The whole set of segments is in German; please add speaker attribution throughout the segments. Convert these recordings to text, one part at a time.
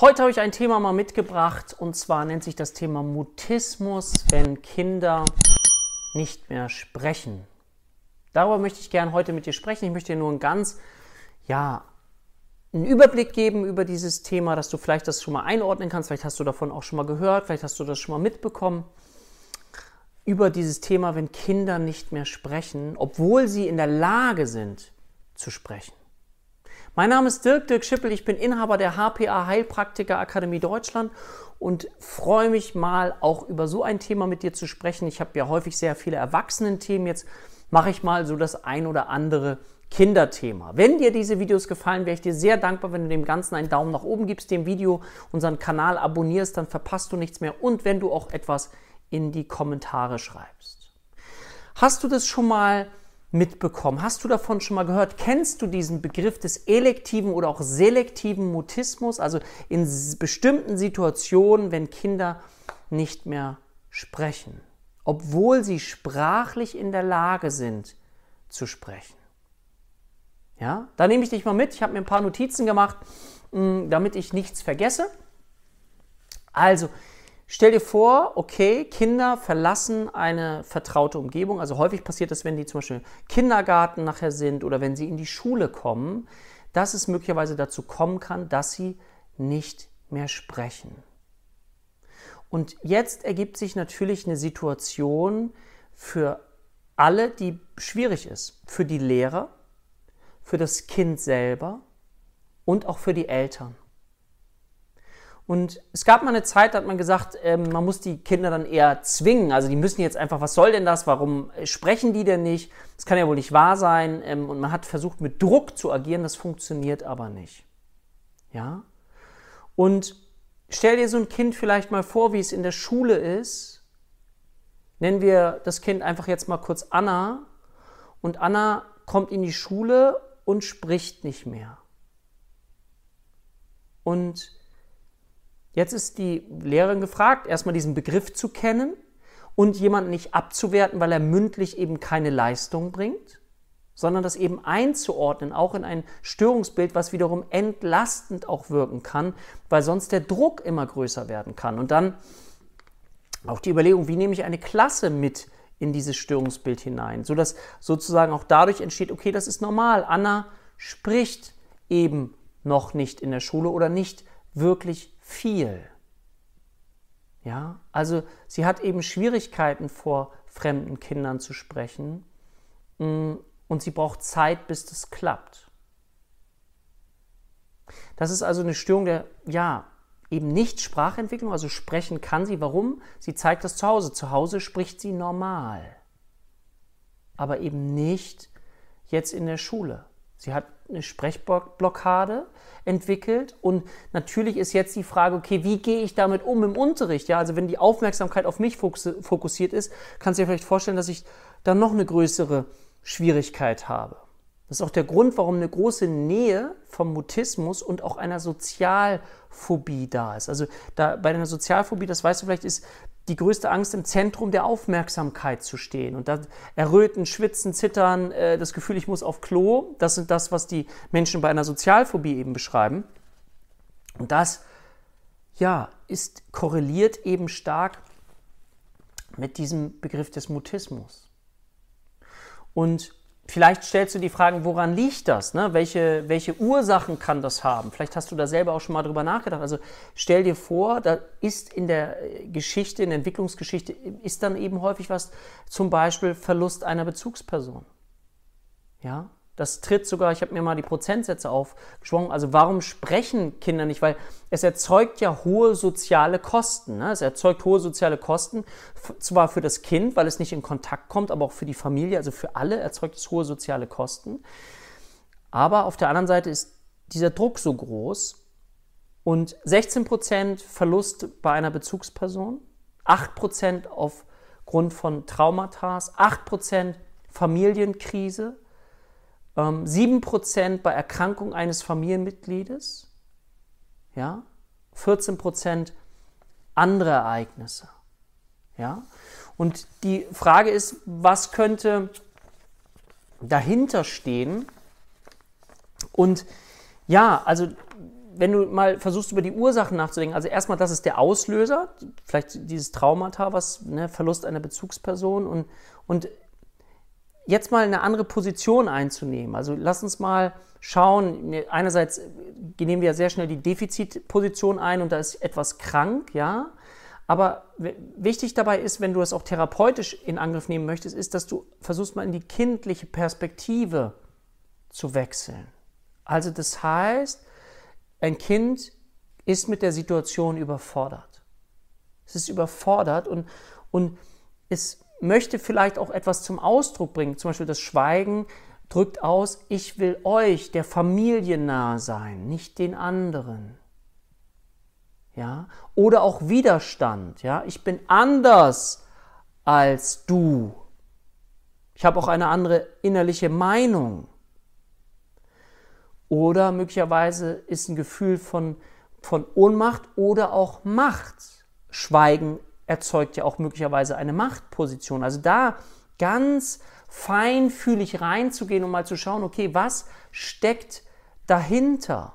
Speaker 1: Heute habe ich ein Thema mal mitgebracht und zwar nennt sich das Thema Mutismus, wenn Kinder nicht mehr sprechen. Darüber möchte ich gerne heute mit dir sprechen. Ich möchte dir nur einen ganz, ja, einen Überblick geben über dieses Thema, dass du vielleicht das schon mal einordnen kannst. Vielleicht hast du davon auch schon mal gehört, vielleicht hast du das schon mal mitbekommen. Über dieses Thema, wenn Kinder nicht mehr sprechen, obwohl sie in der Lage sind zu sprechen. Mein Name ist Dirk Dirk Schippel, ich bin Inhaber der HPA Heilpraktiker Akademie Deutschland und freue mich mal auch über so ein Thema mit dir zu sprechen. Ich habe ja häufig sehr viele Erwachsenen-Themen. Jetzt mache ich mal so das ein oder andere Kinderthema. Wenn dir diese Videos gefallen, wäre ich dir sehr dankbar, wenn du dem Ganzen einen Daumen nach oben gibst, dem Video unseren Kanal abonnierst, dann verpasst du nichts mehr und wenn du auch etwas in die Kommentare schreibst. Hast du das schon mal mitbekommen? Hast du davon schon mal gehört? Kennst du diesen Begriff des elektiven oder auch selektiven Mutismus? Also in bestimmten Situationen, wenn Kinder nicht mehr sprechen, obwohl sie sprachlich in der Lage sind zu sprechen. Ja, da nehme ich dich mal mit. Ich habe mir ein paar Notizen gemacht, mm, damit ich nichts vergesse. Also, Stell dir vor, okay, Kinder verlassen eine vertraute Umgebung. Also häufig passiert das, wenn die zum Beispiel Kindergarten nachher sind oder wenn sie in die Schule kommen, dass es möglicherweise dazu kommen kann, dass sie nicht mehr sprechen. Und jetzt ergibt sich natürlich eine Situation für alle, die schwierig ist. Für die Lehrer, für das Kind selber und auch für die Eltern. Und es gab mal eine Zeit, da hat man gesagt, ähm, man muss die Kinder dann eher zwingen. Also die müssen jetzt einfach, was soll denn das? Warum sprechen die denn nicht? Das kann ja wohl nicht wahr sein. Ähm, und man hat versucht, mit Druck zu agieren. Das funktioniert aber nicht. Ja? Und stell dir so ein Kind vielleicht mal vor, wie es in der Schule ist. Nennen wir das Kind einfach jetzt mal kurz Anna. Und Anna kommt in die Schule und spricht nicht mehr. Und Jetzt ist die Lehrerin gefragt, erstmal diesen Begriff zu kennen und jemanden nicht abzuwerten, weil er mündlich eben keine Leistung bringt, sondern das eben einzuordnen, auch in ein Störungsbild, was wiederum entlastend auch wirken kann, weil sonst der Druck immer größer werden kann. Und dann auch die Überlegung, wie nehme ich eine Klasse mit in dieses Störungsbild hinein, sodass sozusagen auch dadurch entsteht, okay, das ist normal. Anna spricht eben noch nicht in der Schule oder nicht wirklich viel. Ja, also sie hat eben Schwierigkeiten vor fremden Kindern zu sprechen mm, und sie braucht Zeit, bis das klappt. Das ist also eine Störung der, ja, eben nicht Sprachentwicklung, also sprechen kann sie. Warum? Sie zeigt das zu Hause. Zu Hause spricht sie normal, aber eben nicht jetzt in der Schule. Sie hat eine Sprechblockade entwickelt und natürlich ist jetzt die Frage, okay, wie gehe ich damit um im Unterricht? Ja, also wenn die Aufmerksamkeit auf mich fokussiert ist, kannst du dir vielleicht vorstellen, dass ich dann noch eine größere Schwierigkeit habe. Das ist auch der Grund, warum eine große Nähe vom Mutismus und auch einer Sozialphobie da ist. Also da, bei einer Sozialphobie, das weißt du vielleicht, ist die größte Angst, im Zentrum der Aufmerksamkeit zu stehen. Und da erröten, schwitzen, zittern, äh, das Gefühl, ich muss auf Klo, das sind das, was die Menschen bei einer Sozialphobie eben beschreiben. Und das, ja, ist korreliert eben stark mit diesem Begriff des Mutismus. Und Vielleicht stellst du die Fragen, woran liegt das? Ne? Welche, welche Ursachen kann das haben? Vielleicht hast du da selber auch schon mal drüber nachgedacht. Also stell dir vor, da ist in der Geschichte, in der Entwicklungsgeschichte, ist dann eben häufig was, zum Beispiel Verlust einer Bezugsperson. Ja, das tritt sogar, ich habe mir mal die Prozentsätze aufgeschwungen. Also warum sprechen Kinder nicht? Weil es erzeugt ja hohe soziale Kosten. Ne? Es erzeugt hohe soziale Kosten, zwar für das Kind, weil es nicht in Kontakt kommt, aber auch für die Familie, also für alle erzeugt es hohe soziale Kosten. Aber auf der anderen Seite ist dieser Druck so groß und 16% Verlust bei einer Bezugsperson, 8% aufgrund von Traumata, 8% Familienkrise, 7% ähm, bei Erkrankung eines Familienmitgliedes, ja, 14% andere Ereignisse. Ja? Und die Frage ist, was könnte dahinter stehen? Und ja, also wenn du mal versuchst, über die Ursachen nachzudenken, also erstmal, das ist der Auslöser, vielleicht dieses Traumata, was, ne, Verlust einer Bezugsperson und, und jetzt mal eine andere Position einzunehmen. Also lass uns mal schauen, ne, einerseits nehmen wir ja sehr schnell die Defizitposition ein und da ist etwas krank, ja, aber wichtig dabei ist, wenn du das auch therapeutisch in Angriff nehmen möchtest, ist, dass du versuchst mal in die kindliche Perspektive zu wechseln. Also das heißt, ein Kind ist mit der Situation überfordert. Es ist überfordert und, und es möchte vielleicht auch etwas zum Ausdruck bringen. Zum Beispiel das Schweigen drückt aus, ich will euch, der Familie nahe sein, nicht den anderen. Ja? Oder auch Widerstand. Ja? Ich bin anders als du. Ich habe auch eine andere innerliche Meinung. Oder möglicherweise ist ein Gefühl von, von Ohnmacht oder auch Macht. Schweigen erzeugt ja auch möglicherweise eine Machtposition. Also da ganz feinfühlig reinzugehen und mal zu schauen, okay, was steckt dahinter?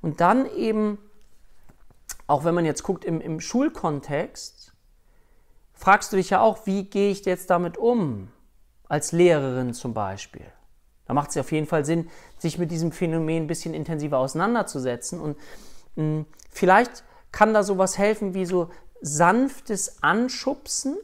Speaker 1: Und dann eben, auch wenn man jetzt guckt im, im Schulkontext, fragst du dich ja auch, wie gehe ich jetzt damit um? Als Lehrerin zum Beispiel. Da macht es auf jeden Fall Sinn, sich mit diesem Phänomen ein bisschen intensiver auseinanderzusetzen. Und mh, hm, vielleicht kann da sowas helfen wie so sanftes Anschubsen,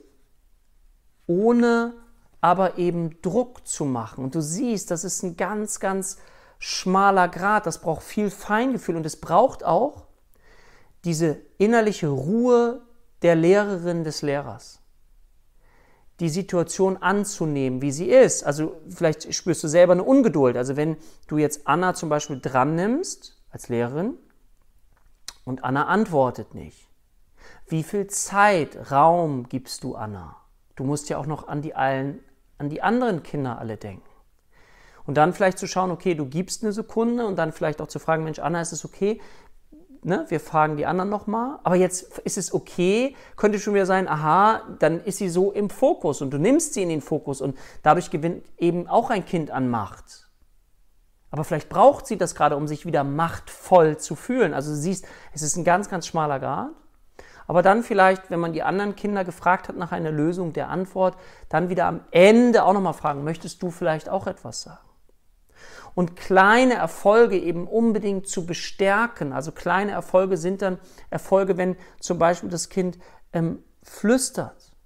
Speaker 1: ohne aber eben Druck zu machen. Und du siehst, das ist ein ganz, ganz schmaler Grad. Das braucht viel Feingefühl und es braucht auch diese innerliche Ruhe der Lehrerin des Lehrers die Situation anzunehmen, wie sie ist. Also vielleicht spürst du selber eine Ungeduld. Also wenn du jetzt Anna zum Beispiel dran nimmst als Lehrerin und Anna antwortet nicht. Wie viel Zeit, Raum gibst du Anna? Du musst ja auch noch an die, allen, an die anderen Kinder alle denken. Und dann vielleicht zu schauen, okay, du gibst eine Sekunde und dann vielleicht auch zu fragen, Mensch, Anna, ist es okay, ne, wir fragen die anderen nochmal, aber jetzt ist es okay, könnte schon wieder sein, aha, dann ist sie so im Fokus und du nimmst sie in den Fokus und dadurch gewinnt eben auch ein Kind an Macht. Aber vielleicht braucht sie das gerade, um sich wieder machtvoll zu fühlen. Also du siehst, es ist ein ganz, ganz schmaler Grad. Aber dann vielleicht, wenn man die anderen Kinder gefragt hat nach einer Lösung der Antwort, dann wieder am Ende auch nochmal fragen, möchtest du vielleicht auch etwas sagen? und kleine Erfolge eben unbedingt zu bestärken. Also kleine Erfolge sind dann Erfolge, wenn zum Beispiel das Kind ähm, flüstert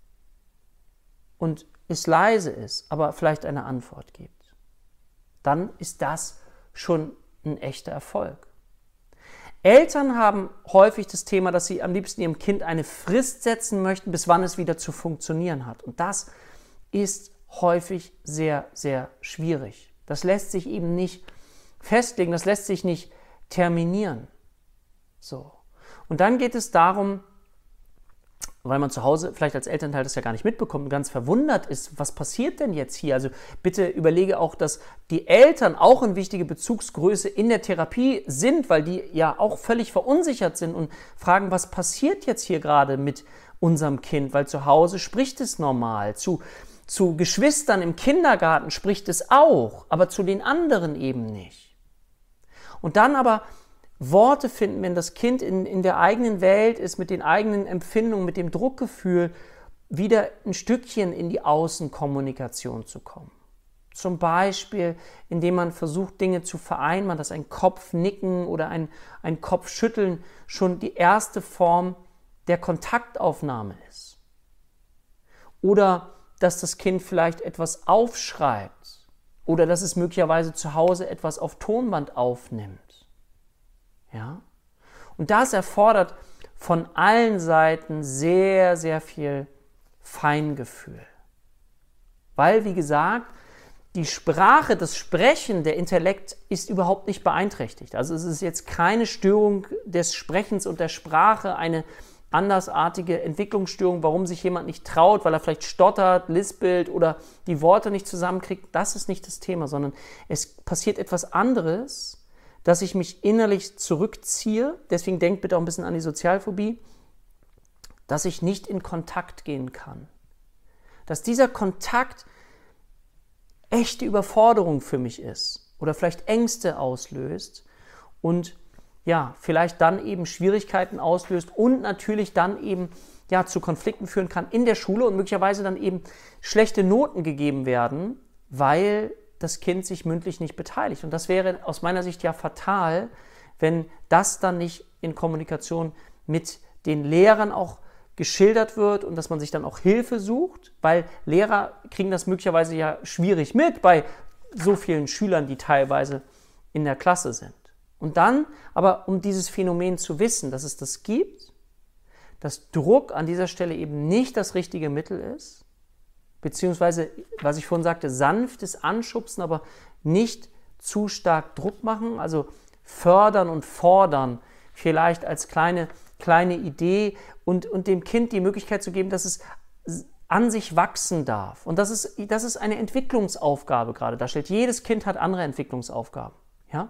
Speaker 1: und es leise ist, aber vielleicht eine Antwort gibt. Dann ist das schon ein echter Erfolg. Eltern haben häufig das Thema, dass sie am liebsten ihrem Kind eine Frist setzen möchten, bis wann es wieder zu funktionieren hat. Und das ist häufig sehr, sehr schwierig. Das lässt sich eben nicht festlegen, das lässt sich nicht terminieren. So. Und dann geht es darum, weil man zu Hause vielleicht als Elternteil das ja gar nicht mitbekommt und ganz verwundert ist, was passiert denn jetzt hier? Also bitte überlege auch, dass die Eltern auch eine wichtige Bezugsgröße in der Therapie sind, weil die ja auch völlig verunsichert sind und fragen, was passiert jetzt hier gerade mit unserem Kind? Weil zu Hause spricht es normal. Zu zu Geschwistern im Kindergarten spricht es auch, aber zu den anderen eben nicht. Und dann aber Worte finden, wenn das Kind in, in der eigenen Welt ist, mit den eigenen Empfindungen, mit dem Druckgefühl, wieder ein Stückchen in die Außenkommunikation zu kommen. Zum Beispiel, indem man versucht, Dinge zu vereinbaren, dass ein Kopfnicken oder ein, ein Kopfschütteln schon die erste Form der Kontaktaufnahme ist. Oder dass das Kind vielleicht etwas aufschreibt oder dass es möglicherweise zu Hause etwas auf Tonband aufnimmt. Ja? Und das erfordert von allen Seiten sehr, sehr viel Feingefühl. Weil, wie gesagt, die Sprache, das Sprechen, der Intellekt ist überhaupt nicht beeinträchtigt. Also es ist jetzt keine Störung des Sprechens und der Sprache, eine andersartige Entwicklungsstörung, warum sich jemand nicht traut, weil er vielleicht stottert, lispelt oder die Worte nicht zusammenkriegt, das ist nicht das Thema, sondern es passiert etwas anderes, dass ich mich innerlich zurückziehe. Deswegen denkt bitte auch ein bisschen an die Sozialphobie, dass ich nicht in Kontakt gehen kann. Dass dieser Kontakt echte Überforderung für mich ist oder vielleicht Ängste auslöst und ja, vielleicht dann eben Schwierigkeiten auslöst und natürlich dann eben ja, zu Konflikten führen kann in der Schule und möglicherweise dann eben schlechte Noten gegeben werden, weil das Kind sich mündlich nicht beteiligt. Und das wäre aus meiner Sicht ja fatal, wenn das dann nicht in Kommunikation mit den Lehrern auch geschildert wird und dass man sich dann auch Hilfe sucht, weil Lehrer kriegen das möglicherweise ja schwierig mit bei so vielen Schülern, die teilweise in der Klasse sind. Und dann, aber um dieses Phänomen zu wissen, dass es das gibt, dass Druck an dieser Stelle eben nicht das richtige Mittel ist, beziehungsweise, was ich vorhin sagte, sanftes Anschubsen, aber nicht zu stark Druck machen, also fördern und fordern, vielleicht als kleine, kleine Idee und, und dem Kind die Möglichkeit zu geben, dass es an sich wachsen darf. Und das ist, das ist eine Entwicklungsaufgabe gerade darstellt. Jedes Kind hat andere Entwicklungsaufgaben. Ja?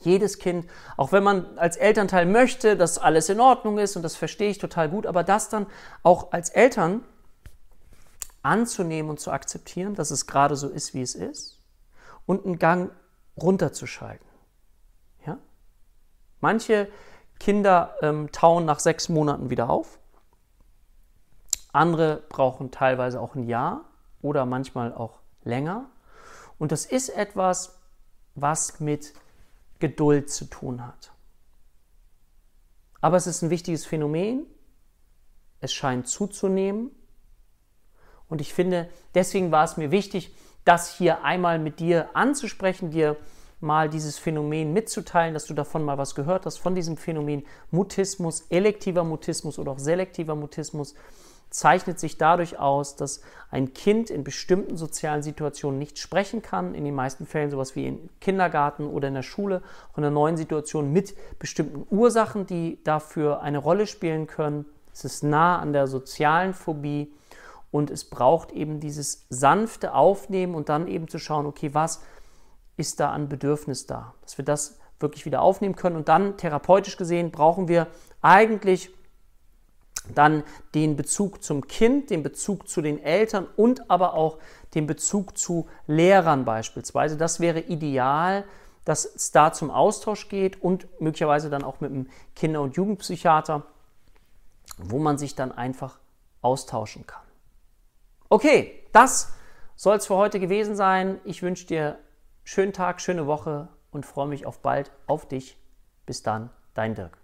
Speaker 1: Jedes Kind, auch wenn man als Elternteil möchte, dass alles in Ordnung ist und das verstehe ich total gut, aber das dann auch als Eltern anzunehmen und zu akzeptieren, dass es gerade so ist, wie es ist und einen Gang runterzuschalten. Ja? Manche Kinder ähm, tauen nach sechs Monaten wieder auf. Andere brauchen teilweise auch ein Jahr oder manchmal auch länger. Und das ist etwas, was mit Geduld zu tun hat. Aber es ist ein wichtiges Phänomen. Es scheint zuzunehmen. Und ich finde, deswegen war es mir wichtig, das hier einmal mit dir anzusprechen, dir mal dieses Phänomen mitzuteilen, dass du davon mal was gehört hast, von diesem Phänomen Mutismus, elektiver Mutismus oder auch selektiver Mutismus zeichnet sich dadurch aus, dass ein Kind in bestimmten sozialen Situationen nicht sprechen kann, in den meisten Fällen sowas wie im Kindergarten oder in der Schule, in einer neuen Situation mit bestimmten Ursachen, die dafür eine Rolle spielen können. Es ist nah an der sozialen Phobie und es braucht eben dieses sanfte Aufnehmen und dann eben zu schauen, okay, was ist da an Bedürfnis da, dass wir das wirklich wieder aufnehmen können und dann therapeutisch gesehen brauchen wir eigentlich dann den Bezug zum Kind, den Bezug zu den Eltern und aber auch den Bezug zu Lehrern beispielsweise. Das wäre ideal, dass es da zum Austausch geht und möglicherweise dann auch mit einem Kinder- und Jugendpsychiater, wo man sich dann einfach austauschen kann. Okay, das soll es für heute gewesen sein. Ich wünsche dir schönen Tag, schöne Woche und freue mich auf bald auf dich. Bis dann, dein Dirk.